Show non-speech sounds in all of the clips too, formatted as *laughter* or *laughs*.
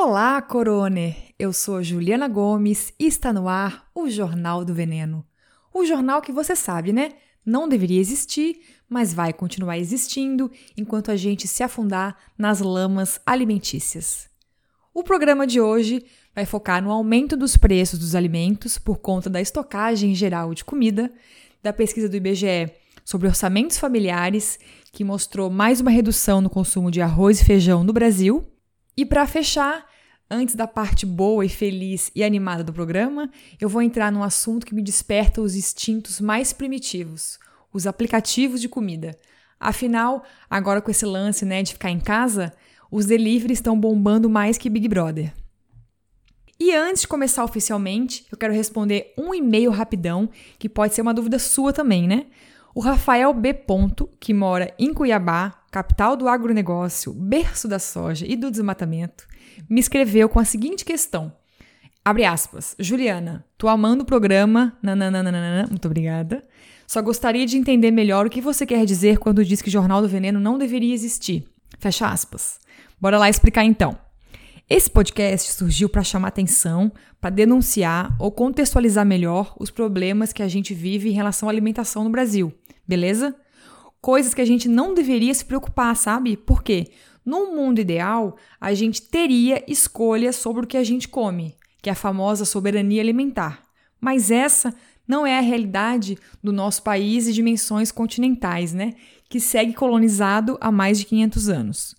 Olá, Coroner! Eu sou Juliana Gomes e está no ar o Jornal do Veneno. O jornal que você sabe, né? Não deveria existir, mas vai continuar existindo enquanto a gente se afundar nas lamas alimentícias. O programa de hoje vai focar no aumento dos preços dos alimentos por conta da estocagem geral de comida, da pesquisa do IBGE sobre orçamentos familiares, que mostrou mais uma redução no consumo de arroz e feijão no Brasil. E para fechar, antes da parte boa e feliz e animada do programa, eu vou entrar num assunto que me desperta os instintos mais primitivos, os aplicativos de comida. Afinal, agora com esse lance né, de ficar em casa, os deliveries estão bombando mais que Big Brother. E antes de começar oficialmente, eu quero responder um e-mail rapidão, que pode ser uma dúvida sua também, né? O Rafael B. Ponto, que mora em Cuiabá, capital do agronegócio, berço da soja e do desmatamento, me escreveu com a seguinte questão. Abre aspas. Juliana, tô amando o programa. Nananana, muito obrigada. Só gostaria de entender melhor o que você quer dizer quando diz que Jornal do Veneno não deveria existir. Fecha aspas. Bora lá explicar então. Esse podcast surgiu para chamar atenção, para denunciar ou contextualizar melhor os problemas que a gente vive em relação à alimentação no Brasil beleza? Coisas que a gente não deveria se preocupar, sabe? Por quê? No mundo ideal, a gente teria escolha sobre o que a gente come, que é a famosa soberania alimentar. Mas essa não é a realidade do nosso país e dimensões continentais, né? Que segue colonizado há mais de 500 anos.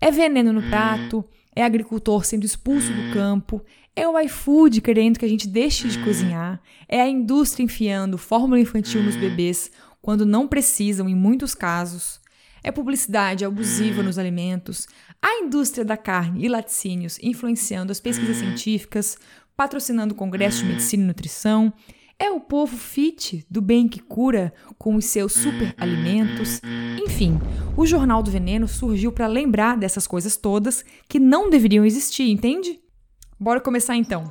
É veneno no prato, é agricultor sendo expulso do campo, é o iFood querendo que a gente deixe de cozinhar, é a indústria enfiando fórmula infantil nos bebês, quando não precisam, em muitos casos. É publicidade abusiva nos alimentos, a indústria da carne e laticínios influenciando as pesquisas científicas, patrocinando congressos de medicina e nutrição. É o povo fit do bem que cura com os seus super alimentos. Enfim, o Jornal do Veneno surgiu para lembrar dessas coisas todas que não deveriam existir, entende? Bora começar então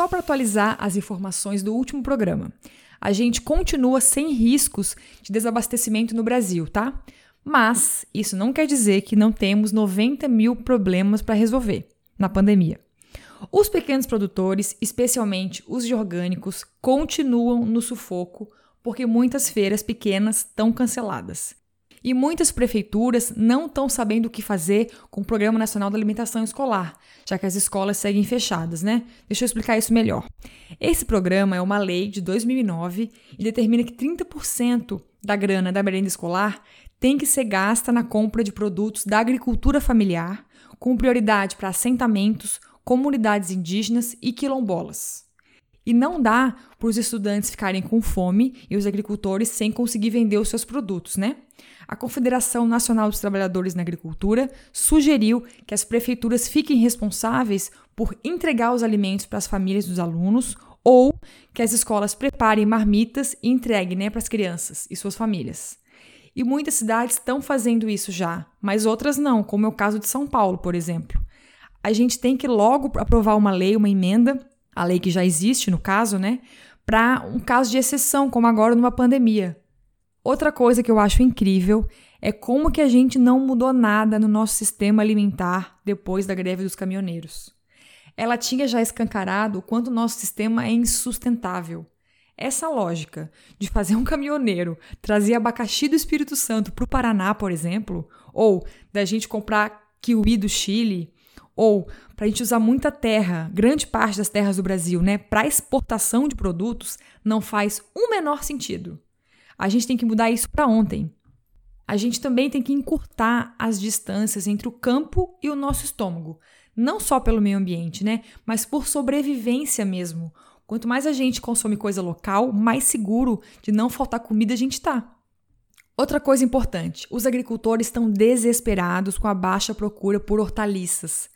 Só para atualizar as informações do último programa. A gente continua sem riscos de desabastecimento no Brasil, tá? Mas isso não quer dizer que não temos 90 mil problemas para resolver na pandemia. Os pequenos produtores, especialmente os de orgânicos, continuam no sufoco porque muitas feiras pequenas estão canceladas. E muitas prefeituras não estão sabendo o que fazer com o Programa Nacional da Alimentação Escolar, já que as escolas seguem fechadas, né? Deixa eu explicar isso melhor. Esse programa é uma lei de 2009 e determina que 30% da grana da merenda escolar tem que ser gasta na compra de produtos da agricultura familiar, com prioridade para assentamentos, comunidades indígenas e quilombolas. E não dá para os estudantes ficarem com fome e os agricultores sem conseguir vender os seus produtos, né? A Confederação Nacional dos Trabalhadores na Agricultura sugeriu que as prefeituras fiquem responsáveis por entregar os alimentos para as famílias dos alunos ou que as escolas preparem marmitas e entreguem né, para as crianças e suas famílias. E muitas cidades estão fazendo isso já, mas outras não, como é o caso de São Paulo, por exemplo. A gente tem que logo aprovar uma lei, uma emenda a lei que já existe no caso, né, para um caso de exceção, como agora numa pandemia. Outra coisa que eu acho incrível é como que a gente não mudou nada no nosso sistema alimentar depois da greve dos caminhoneiros. Ela tinha já escancarado o quanto o nosso sistema é insustentável. Essa lógica de fazer um caminhoneiro trazer abacaxi do Espírito Santo para o Paraná, por exemplo, ou da gente comprar kiwi do Chile, ou para a gente usar muita terra, grande parte das terras do Brasil, né, para exportação de produtos, não faz o menor sentido. A gente tem que mudar isso para ontem. A gente também tem que encurtar as distâncias entre o campo e o nosso estômago, não só pelo meio ambiente, né, mas por sobrevivência mesmo. Quanto mais a gente consome coisa local, mais seguro de não faltar comida a gente está. Outra coisa importante: os agricultores estão desesperados com a baixa procura por hortaliças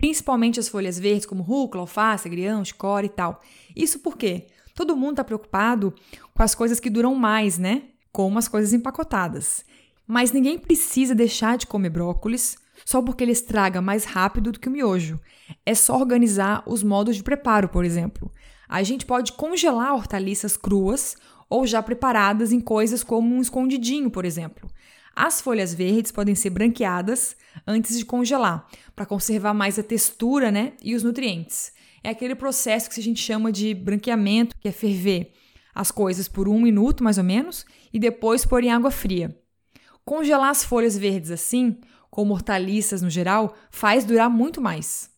principalmente as folhas verdes como rúcula, alface, agrião, chicória e tal. Isso porque todo mundo está preocupado com as coisas que duram mais, né? Como as coisas empacotadas. Mas ninguém precisa deixar de comer brócolis só porque ele estraga mais rápido do que o miojo. É só organizar os modos de preparo, por exemplo. A gente pode congelar hortaliças cruas ou já preparadas em coisas como um escondidinho, por exemplo. As folhas verdes podem ser branqueadas antes de congelar, para conservar mais a textura né, e os nutrientes. É aquele processo que a gente chama de branqueamento, que é ferver as coisas por um minuto mais ou menos e depois pôr em água fria. Congelar as folhas verdes assim, como hortaliças no geral, faz durar muito mais.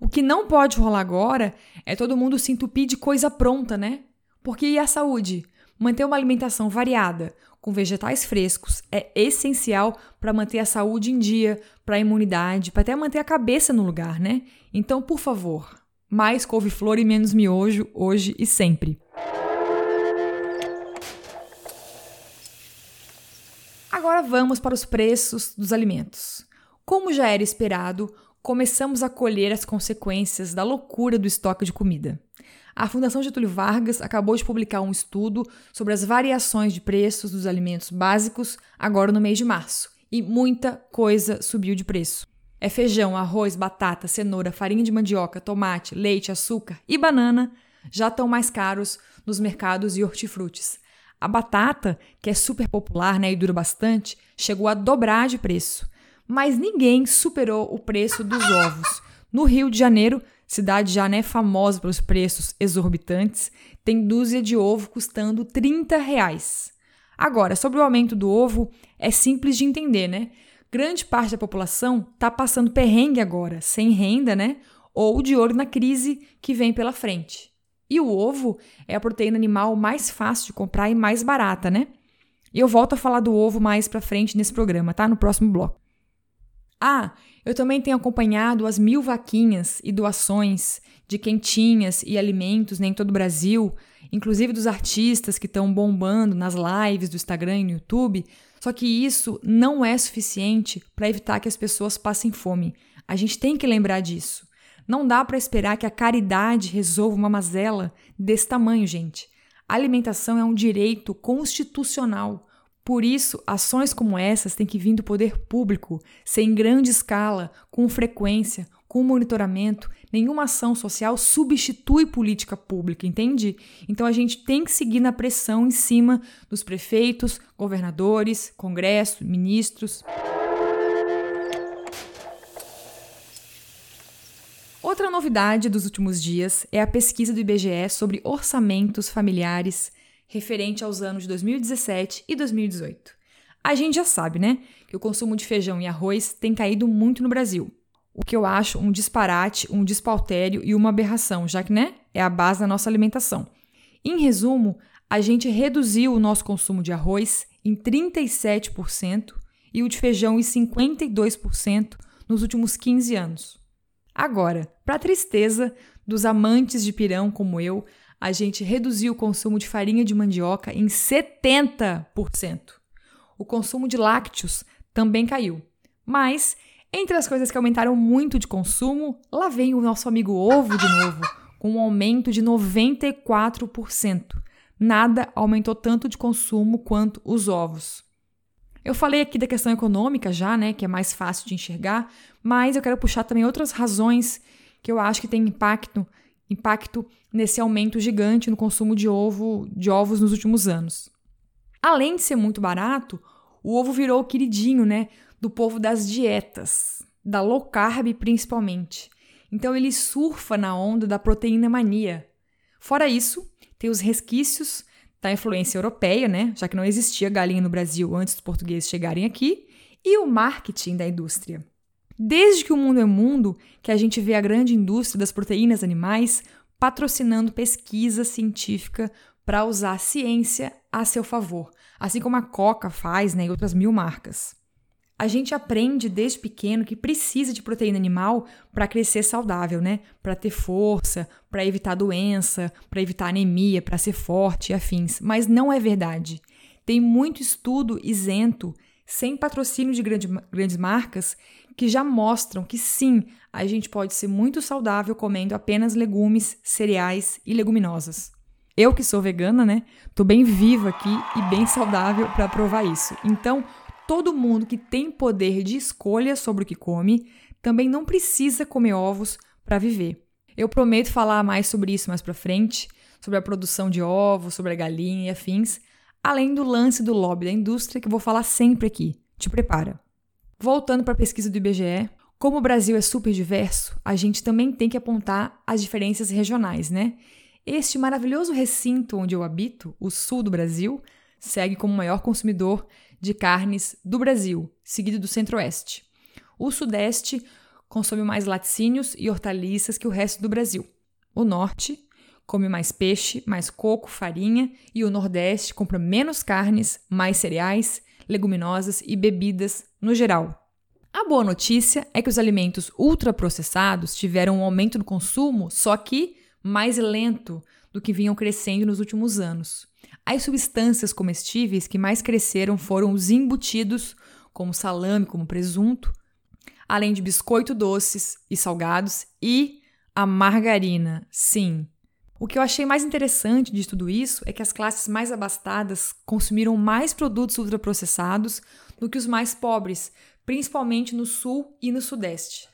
O que não pode rolar agora é todo mundo se entupir de coisa pronta, né? Porque e a saúde? Manter uma alimentação variada, com vegetais frescos, é essencial para manter a saúde em dia, para a imunidade, para até manter a cabeça no lugar, né? Então, por favor, mais couve-flor e menos miojo hoje e sempre. Agora vamos para os preços dos alimentos. Como já era esperado, começamos a colher as consequências da loucura do estoque de comida a Fundação Getúlio Vargas acabou de publicar um estudo sobre as variações de preços dos alimentos básicos agora no mês de março. E muita coisa subiu de preço. É feijão, arroz, batata, cenoura, farinha de mandioca, tomate, leite, açúcar e banana já estão mais caros nos mercados e hortifrutis. A batata, que é super popular né, e dura bastante, chegou a dobrar de preço. Mas ninguém superou o preço dos ovos. No Rio de Janeiro, cidade já né, famosa pelos preços exorbitantes, tem dúzia de ovo custando 30 reais. Agora, sobre o aumento do ovo, é simples de entender, né? Grande parte da população está passando perrengue agora, sem renda, né? Ou de olho na crise que vem pela frente. E o ovo é a proteína animal mais fácil de comprar e mais barata, né? E eu volto a falar do ovo mais pra frente nesse programa, tá? No próximo bloco. Ah, eu também tenho acompanhado as mil vaquinhas e doações de quentinhas e alimentos né, em todo o Brasil, inclusive dos artistas que estão bombando nas lives do Instagram e no YouTube. Só que isso não é suficiente para evitar que as pessoas passem fome. A gente tem que lembrar disso. Não dá para esperar que a caridade resolva uma mazela desse tamanho, gente. A alimentação é um direito constitucional. Por isso, ações como essas têm que vir do poder público, ser em grande escala, com frequência, com monitoramento. Nenhuma ação social substitui política pública, entende? Então a gente tem que seguir na pressão em cima dos prefeitos, governadores, congresso, ministros. Outra novidade dos últimos dias é a pesquisa do IBGE sobre orçamentos familiares referente aos anos de 2017 e 2018. A gente já sabe, né, que o consumo de feijão e arroz tem caído muito no Brasil. O que eu acho um disparate, um despautério e uma aberração, já que, né, é a base da nossa alimentação. Em resumo, a gente reduziu o nosso consumo de arroz em 37% e o de feijão em 52% nos últimos 15 anos. Agora, para tristeza dos amantes de pirão como eu, a gente reduziu o consumo de farinha de mandioca em 70%. O consumo de lácteos também caiu. Mas, entre as coisas que aumentaram muito de consumo, lá vem o nosso amigo ovo de novo, com um aumento de 94%. Nada aumentou tanto de consumo quanto os ovos. Eu falei aqui da questão econômica já, né, que é mais fácil de enxergar, mas eu quero puxar também outras razões que eu acho que têm impacto impacto nesse aumento gigante no consumo de ovo, de ovos nos últimos anos. Além de ser muito barato, o ovo virou o queridinho, né, do povo das dietas, da low carb principalmente. Então ele surfa na onda da proteína mania. Fora isso, tem os resquícios da influência europeia, né, já que não existia galinha no Brasil antes dos portugueses chegarem aqui, e o marketing da indústria. Desde que o mundo é mundo, que a gente vê a grande indústria das proteínas animais patrocinando pesquisa científica para usar a ciência a seu favor, assim como a Coca faz né, e outras mil marcas. A gente aprende desde pequeno que precisa de proteína animal para crescer saudável, né? Para ter força, para evitar doença, para evitar anemia, para ser forte e afins. Mas não é verdade. Tem muito estudo isento, sem patrocínio de grande, grandes marcas, que já mostram que sim, a gente pode ser muito saudável comendo apenas legumes, cereais e leguminosas. Eu que sou vegana, né? Tô bem viva aqui e bem saudável para provar isso. Então, todo mundo que tem poder de escolha sobre o que come também não precisa comer ovos para viver. Eu prometo falar mais sobre isso mais para frente, sobre a produção de ovos, sobre a galinha e afins, além do lance do lobby da indústria que eu vou falar sempre aqui. Te prepara. Voltando para a pesquisa do IBGE, como o Brasil é super diverso, a gente também tem que apontar as diferenças regionais, né? Este maravilhoso recinto onde eu habito, o sul do Brasil, segue como o maior consumidor de carnes do Brasil, seguido do centro-oeste. O sudeste consome mais laticínios e hortaliças que o resto do Brasil. O norte come mais peixe, mais coco, farinha e o nordeste compra menos carnes, mais cereais, leguminosas e bebidas no geral. A boa notícia é que os alimentos ultraprocessados tiveram um aumento no consumo, só que mais lento do que vinham crescendo nos últimos anos. As substâncias comestíveis que mais cresceram foram os embutidos, como salame, como presunto, além de biscoito doces e salgados e a margarina. Sim, o que eu achei mais interessante de tudo isso é que as classes mais abastadas consumiram mais produtos ultraprocessados do que os mais pobres, principalmente no sul e no sudeste.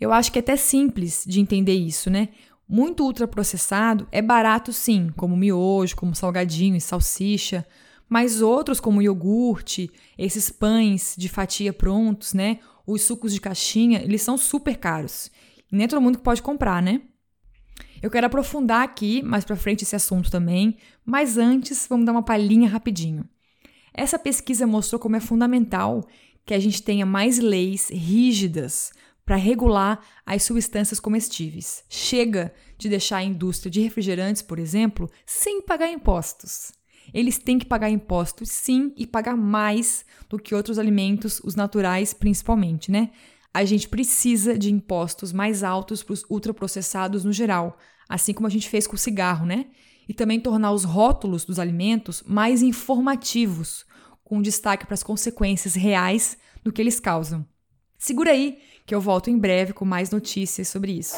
Eu acho que é até simples de entender isso, né? Muito ultraprocessado é barato sim, como miojo, como salgadinho e salsicha, mas outros como iogurte, esses pães de fatia prontos, né? Os sucos de caixinha, eles são super caros. E nem todo mundo pode comprar, né? Eu quero aprofundar aqui mais para frente esse assunto também, mas antes vamos dar uma palhinha rapidinho. Essa pesquisa mostrou como é fundamental que a gente tenha mais leis rígidas para regular as substâncias comestíveis. Chega de deixar a indústria de refrigerantes, por exemplo, sem pagar impostos. Eles têm que pagar impostos, sim, e pagar mais do que outros alimentos, os naturais principalmente, né? A gente precisa de impostos mais altos para os ultraprocessados no geral, assim como a gente fez com o cigarro, né? E também tornar os rótulos dos alimentos mais informativos, com destaque para as consequências reais do que eles causam. Segura aí, que eu volto em breve com mais notícias sobre isso.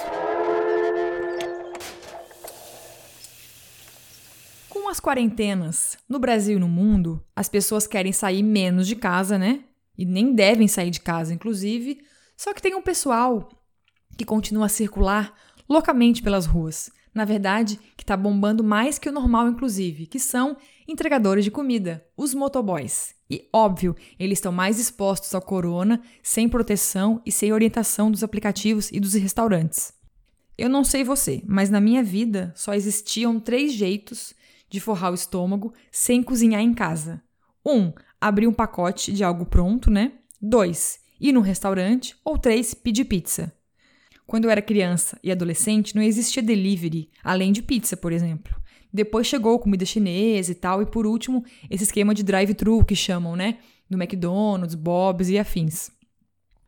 Com as quarentenas no Brasil e no mundo, as pessoas querem sair menos de casa, né? E nem devem sair de casa, inclusive, só que tem um pessoal que continua a circular loucamente pelas ruas. Na verdade, que está bombando mais que o normal, inclusive, que são entregadores de comida, os motoboys. E óbvio, eles estão mais expostos ao corona, sem proteção e sem orientação dos aplicativos e dos restaurantes. Eu não sei você, mas na minha vida só existiam três jeitos de forrar o estômago sem cozinhar em casa. Um, abrir um pacote de algo pronto, né? Dois, ir num restaurante, ou três, pedir pizza. Quando eu era criança e adolescente, não existia delivery, além de pizza, por exemplo. Depois chegou comida chinesa e tal, e por último, esse esquema de drive-thru que chamam, né? Do McDonald's, Bob's e afins.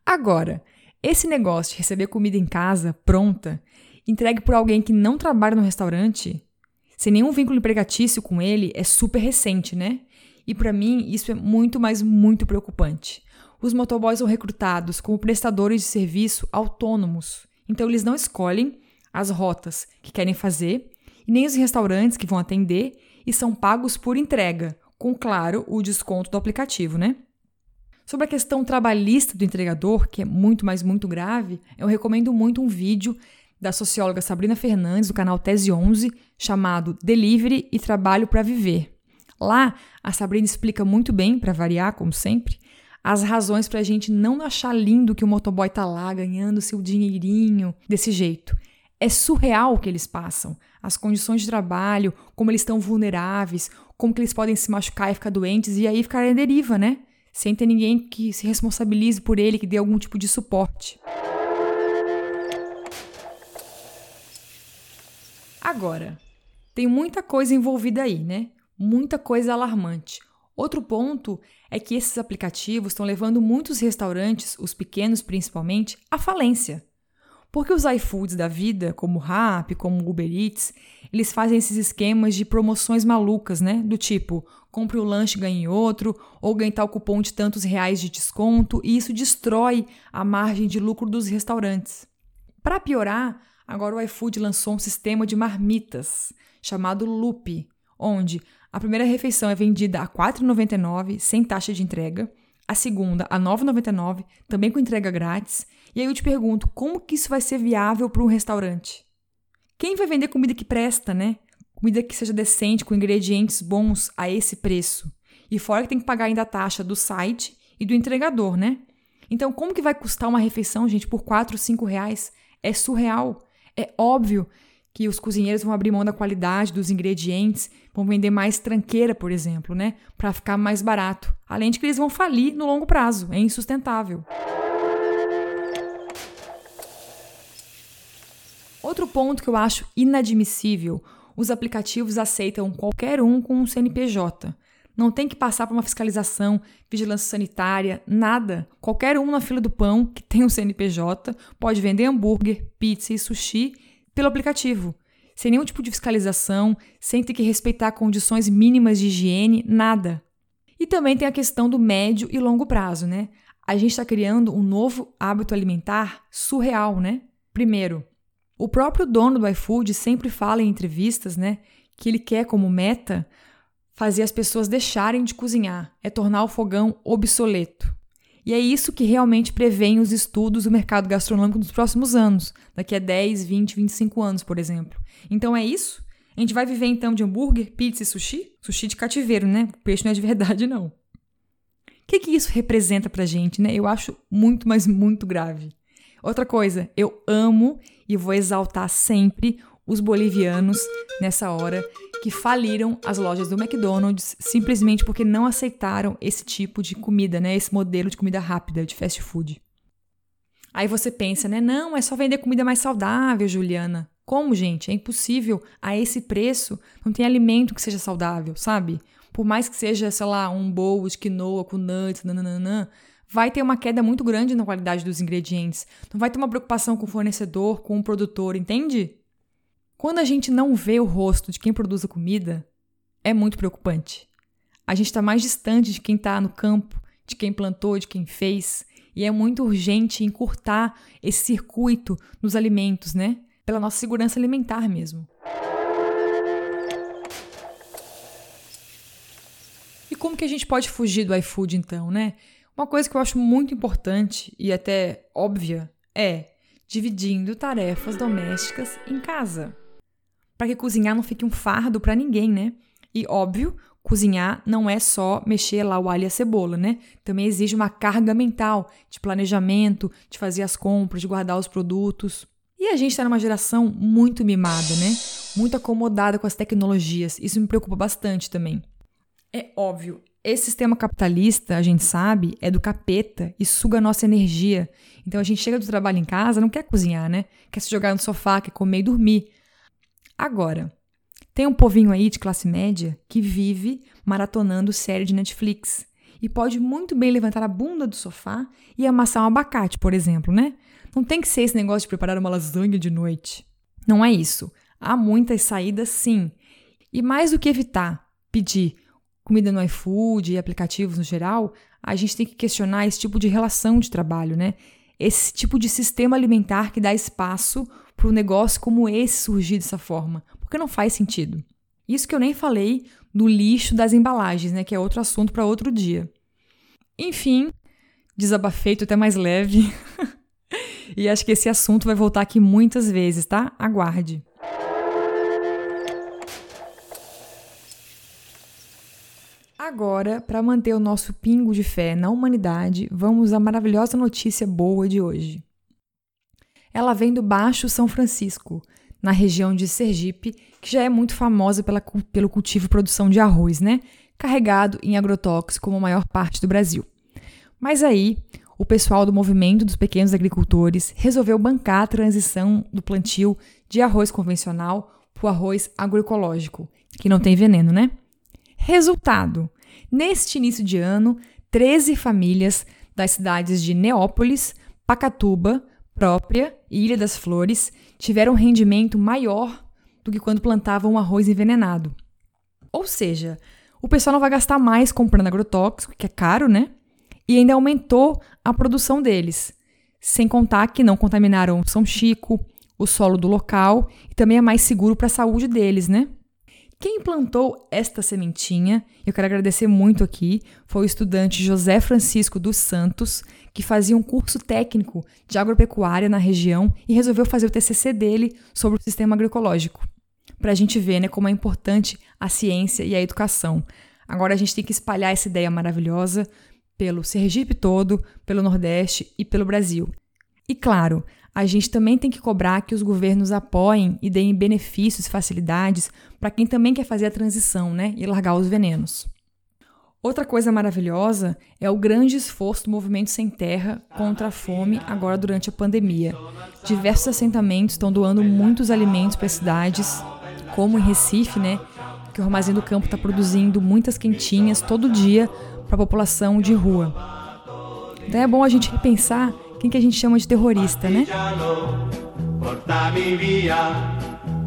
Agora, esse negócio de receber comida em casa, pronta, entregue por alguém que não trabalha no restaurante, sem nenhum vínculo empregatício com ele, é super recente, né? E para mim, isso é muito, mas muito preocupante os motoboys são recrutados como prestadores de serviço autônomos. Então, eles não escolhem as rotas que querem fazer e nem os restaurantes que vão atender e são pagos por entrega, com, claro, o desconto do aplicativo, né? Sobre a questão trabalhista do entregador, que é muito, mas muito grave, eu recomendo muito um vídeo da socióloga Sabrina Fernandes, do canal Tese 11, chamado Delivery e Trabalho para Viver. Lá, a Sabrina explica muito bem, para variar, como sempre, as razões para a gente não achar lindo que o motoboy tá lá ganhando seu dinheirinho desse jeito. É surreal o que eles passam. As condições de trabalho, como eles estão vulneráveis, como que eles podem se machucar e ficar doentes e aí ficar em deriva, né? Sem ter ninguém que se responsabilize por ele, que dê algum tipo de suporte. Agora, tem muita coisa envolvida aí, né? Muita coisa alarmante. Outro ponto é que esses aplicativos estão levando muitos restaurantes, os pequenos principalmente, à falência. Porque os iFoods da vida, como o Rap, como o Uber Eats, eles fazem esses esquemas de promoções malucas, né? Do tipo, compre o um lanche ganhe outro, ou ganhe tal cupom de tantos reais de desconto, e isso destrói a margem de lucro dos restaurantes. Para piorar, agora o iFood lançou um sistema de marmitas chamado Loop, onde a primeira refeição é vendida a R$ 4,99 sem taxa de entrega, a segunda a R$ 9,99 também com entrega grátis. E aí eu te pergunto, como que isso vai ser viável para um restaurante? Quem vai vender comida que presta, né? Comida que seja decente, com ingredientes bons a esse preço. E fora que tem que pagar ainda a taxa do site e do entregador, né? Então, como que vai custar uma refeição, gente, por 4, 5 reais? É surreal. É óbvio que os cozinheiros vão abrir mão da qualidade dos ingredientes, vão vender mais tranqueira, por exemplo, né, para ficar mais barato. Além de que eles vão falir no longo prazo, é insustentável. Outro ponto que eu acho inadmissível: os aplicativos aceitam qualquer um com um CNPJ. Não tem que passar por uma fiscalização, vigilância sanitária, nada. Qualquer um na fila do pão que tem um CNPJ pode vender hambúrguer, pizza e sushi pelo aplicativo, sem nenhum tipo de fiscalização, sem ter que respeitar condições mínimas de higiene, nada. E também tem a questão do médio e longo prazo, né? A gente está criando um novo hábito alimentar surreal, né? Primeiro, o próprio dono do iFood sempre fala em entrevistas, né, que ele quer como meta fazer as pessoas deixarem de cozinhar, é tornar o fogão obsoleto. E é isso que realmente prevêem os estudos do mercado gastronômico dos próximos anos, daqui a 10, 20, 25 anos, por exemplo. Então é isso? A gente vai viver então de hambúrguer, pizza e sushi? Sushi de cativeiro, né? O peixe não é de verdade, não. O que, que isso representa pra gente, né? Eu acho muito, mas muito grave. Outra coisa, eu amo e vou exaltar sempre os bolivianos nessa hora que faliram as lojas do McDonald's simplesmente porque não aceitaram esse tipo de comida, né? Esse modelo de comida rápida, de fast food. Aí você pensa, né? Não, é só vender comida mais saudável, Juliana. Como, gente? É impossível. A esse preço, não tem alimento que seja saudável, sabe? Por mais que seja, sei lá, um bowl de quinoa com nuts, nananã, vai ter uma queda muito grande na qualidade dos ingredientes. Não vai ter uma preocupação com o fornecedor, com o produtor, entende? Quando a gente não vê o rosto de quem produz a comida, é muito preocupante. A gente está mais distante de quem está no campo, de quem plantou, de quem fez, e é muito urgente encurtar esse circuito nos alimentos, né? Pela nossa segurança alimentar mesmo. E como que a gente pode fugir do iFood então, né? Uma coisa que eu acho muito importante e até óbvia é dividindo tarefas domésticas em casa para que cozinhar não fique um fardo para ninguém, né? E óbvio, cozinhar não é só mexer lá o alho e a cebola, né? Também exige uma carga mental de planejamento, de fazer as compras, de guardar os produtos. E a gente está numa geração muito mimada, né? Muito acomodada com as tecnologias. Isso me preocupa bastante também. É óbvio, esse sistema capitalista, a gente sabe, é do capeta e suga a nossa energia. Então a gente chega do trabalho em casa, não quer cozinhar, né? Quer se jogar no sofá, quer comer e dormir. Agora, tem um povinho aí de classe média que vive maratonando série de Netflix e pode muito bem levantar a bunda do sofá e amassar um abacate, por exemplo, né? Não tem que ser esse negócio de preparar uma lasanha de noite. Não é isso. Há muitas saídas, sim. E mais do que evitar pedir comida no iFood e aplicativos no geral, a gente tem que questionar esse tipo de relação de trabalho, né? Esse tipo de sistema alimentar que dá espaço para um negócio como esse surgir dessa forma, porque não faz sentido. Isso que eu nem falei do lixo das embalagens, né, que é outro assunto para outro dia. Enfim, desabafeito até mais leve. *laughs* e acho que esse assunto vai voltar aqui muitas vezes, tá? Aguarde. Agora, para manter o nosso pingo de fé na humanidade, vamos à maravilhosa notícia boa de hoje. Ela vem do Baixo São Francisco, na região de Sergipe, que já é muito famosa pela, pelo cultivo e produção de arroz, né? Carregado em agrotóxico como a maior parte do Brasil. Mas aí, o pessoal do movimento dos pequenos agricultores resolveu bancar a transição do plantio de arroz convencional para o arroz agroecológico, que não tem veneno, né? Resultado: neste início de ano, 13 famílias das cidades de Neópolis, Pacatuba, própria e Ilha das Flores tiveram um rendimento maior do que quando plantavam arroz envenenado. Ou seja, o pessoal não vai gastar mais comprando agrotóxico, que é caro, né? E ainda aumentou a produção deles, Sem contar que não contaminaram São Chico, o solo do local e também é mais seguro para a saúde deles, né? Quem plantou esta sementinha, eu quero agradecer muito aqui, foi o estudante José Francisco dos Santos, que fazia um curso técnico de agropecuária na região e resolveu fazer o TCC dele sobre o sistema agroecológico. Para a gente ver né, como é importante a ciência e a educação. Agora a gente tem que espalhar essa ideia maravilhosa pelo Sergipe todo, pelo Nordeste e pelo Brasil. E claro, a gente também tem que cobrar que os governos apoiem e deem benefícios facilidades para quem também quer fazer a transição, né, e largar os venenos. Outra coisa maravilhosa é o grande esforço do movimento sem terra contra a fome agora durante a pandemia. Diversos assentamentos estão doando muitos alimentos para as cidades, como em Recife, né, que o Armazém do Campo está produzindo muitas quentinhas todo dia para a população de rua. Então é bom a gente repensar quem que a gente chama de terrorista, né?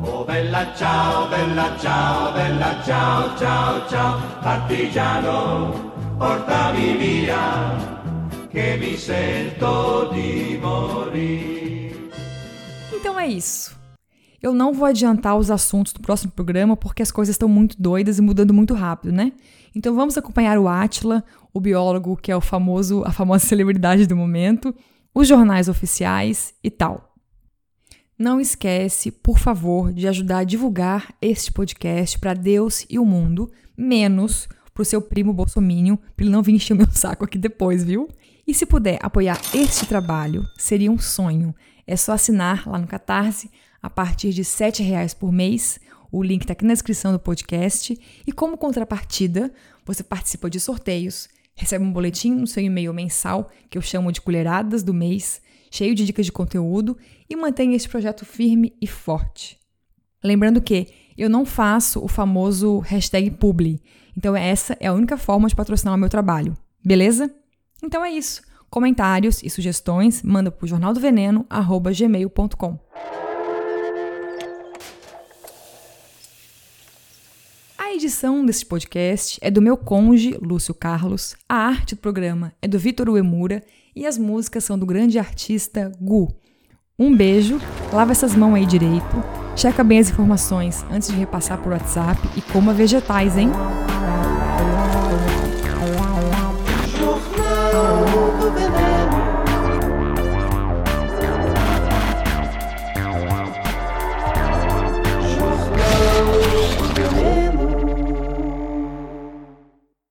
Oh bella ciao, bella ciao, bella ciao, ciao, ciao, partigiano, portami via, che mi sento di morire. Então é isso. Eu não vou adiantar os assuntos do próximo programa porque as coisas estão muito doidas e mudando muito rápido, né? Então vamos acompanhar o Atila, o biólogo que é o famoso, a famosa *laughs* celebridade do momento, os jornais oficiais e tal. Não esquece, por favor, de ajudar a divulgar este podcast para Deus e o mundo, menos para o seu primo Bolsominion, para ele não vir encher o meu saco aqui depois, viu? E se puder apoiar este trabalho, seria um sonho. É só assinar lá no Catarse a partir de R$ reais por mês. O link está aqui na descrição do podcast. E como contrapartida, você participa de sorteios, recebe um boletim no seu e-mail mensal, que eu chamo de colheradas do mês, cheio de dicas de conteúdo e mantém esse projeto firme e forte. Lembrando que eu não faço o famoso hashtag publi, então essa é a única forma de patrocinar o meu trabalho, beleza? Então é isso. Comentários e sugestões manda para o jornaldoveneno.gmail.com. edição desse podcast é do meu conge, Lúcio Carlos, a arte do programa é do Vitor Uemura e as músicas são do grande artista Gu. Um beijo, lava essas mãos aí direito, checa bem as informações antes de repassar por WhatsApp e coma vegetais, hein?